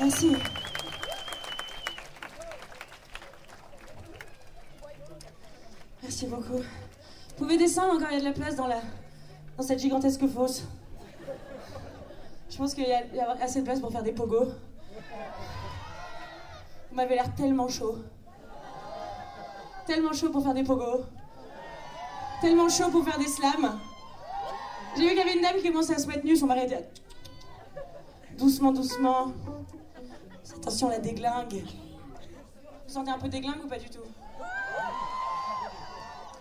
Merci. Merci beaucoup. Vous pouvez descendre encore, il y a de la place dans, la, dans cette gigantesque fosse. Je pense qu'il y, a- assez de place pour faire des pogos. Vous m'avez l'air tellement chaud. Tellement chaud pour faire des pogos. Tellement chaud pour faire des slams. J'ai vu qu'il y avait une dame qui commençait à se mettre son mari dit Doucement, doucement. Attention, la déglingue. Vous sentez un peu déglingue ou pas du tout?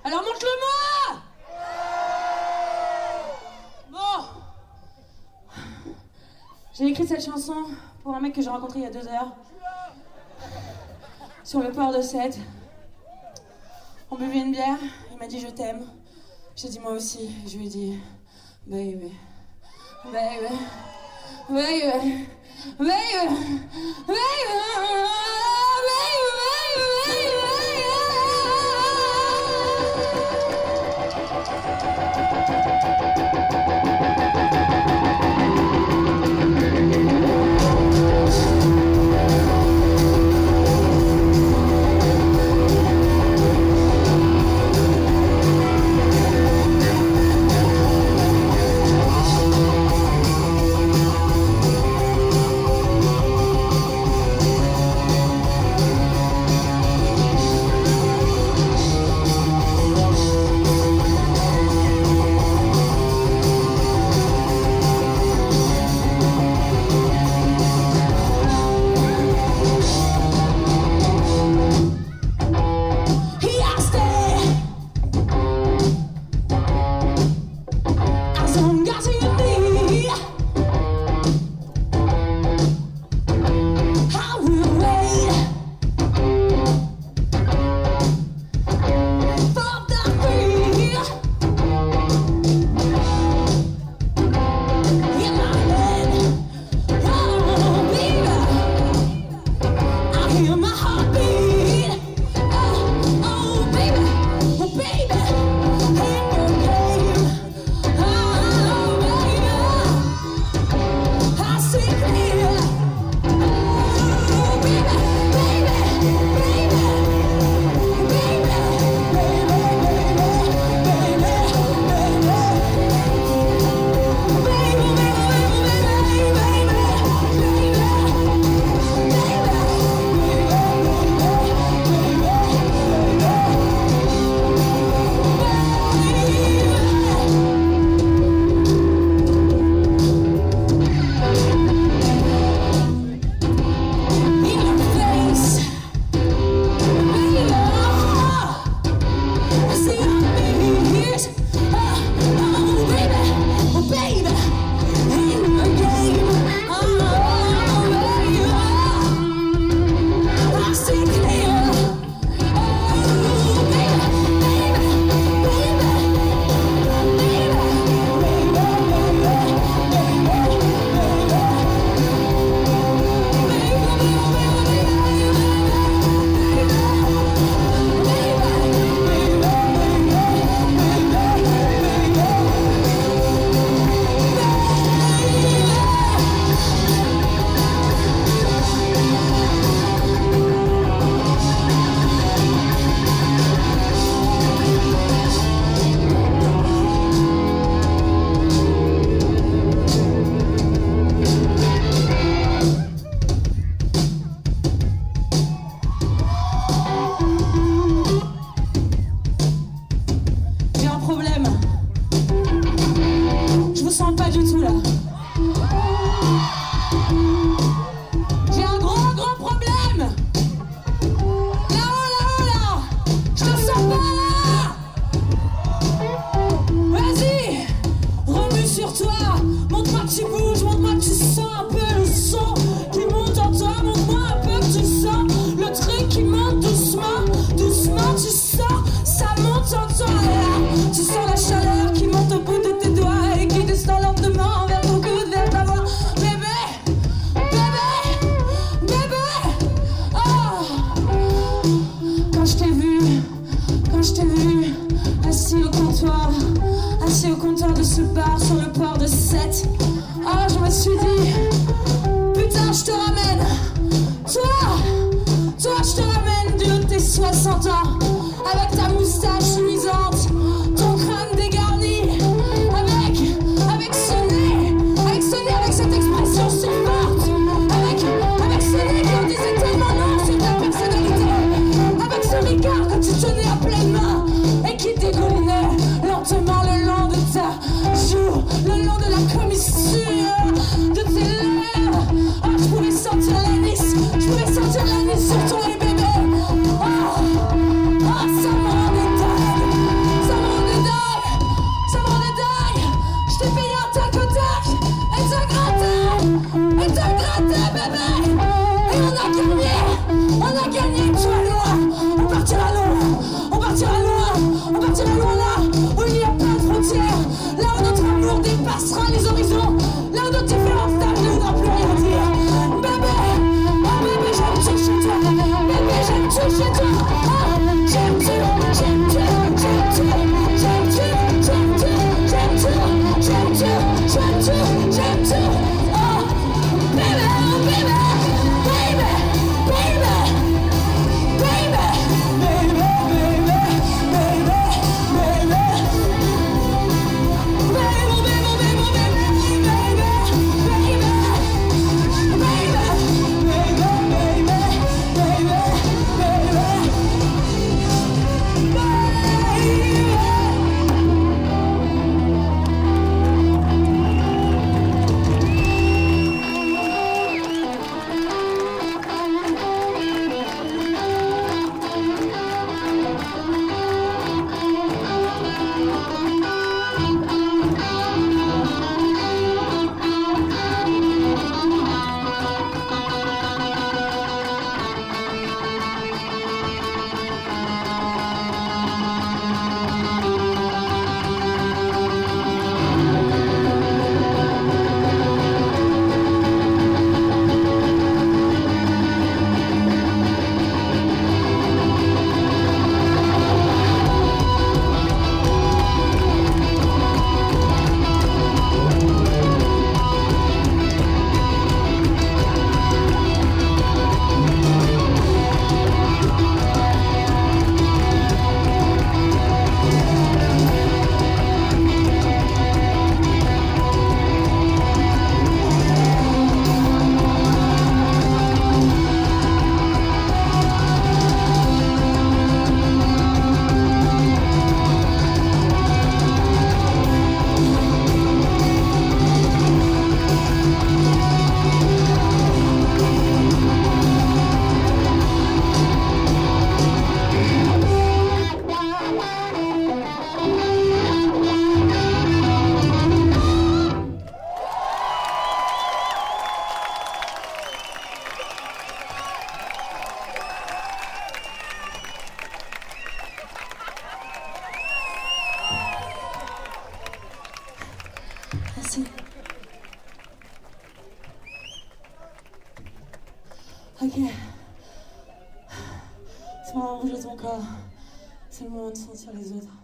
Alors montre-le-moi Bon. J'ai écrit cette chanson pour un mec que j'ai rencontré il y a deux heures. Sur le port de Sète. On buvait une bière, il m'a dit je t'aime. J'ai dit moi aussi. Je lui ai dit baby, baby, baby, baby, baby, He je t'ai vu assis au comptoir, assis au comptoir de ce bar sur le port de 7. Ah, je me suis dit, putain, je te ramène. Yeah, it. Ok. C'est vraiment rouge de ton corps. C'est le moment de sentir les autres.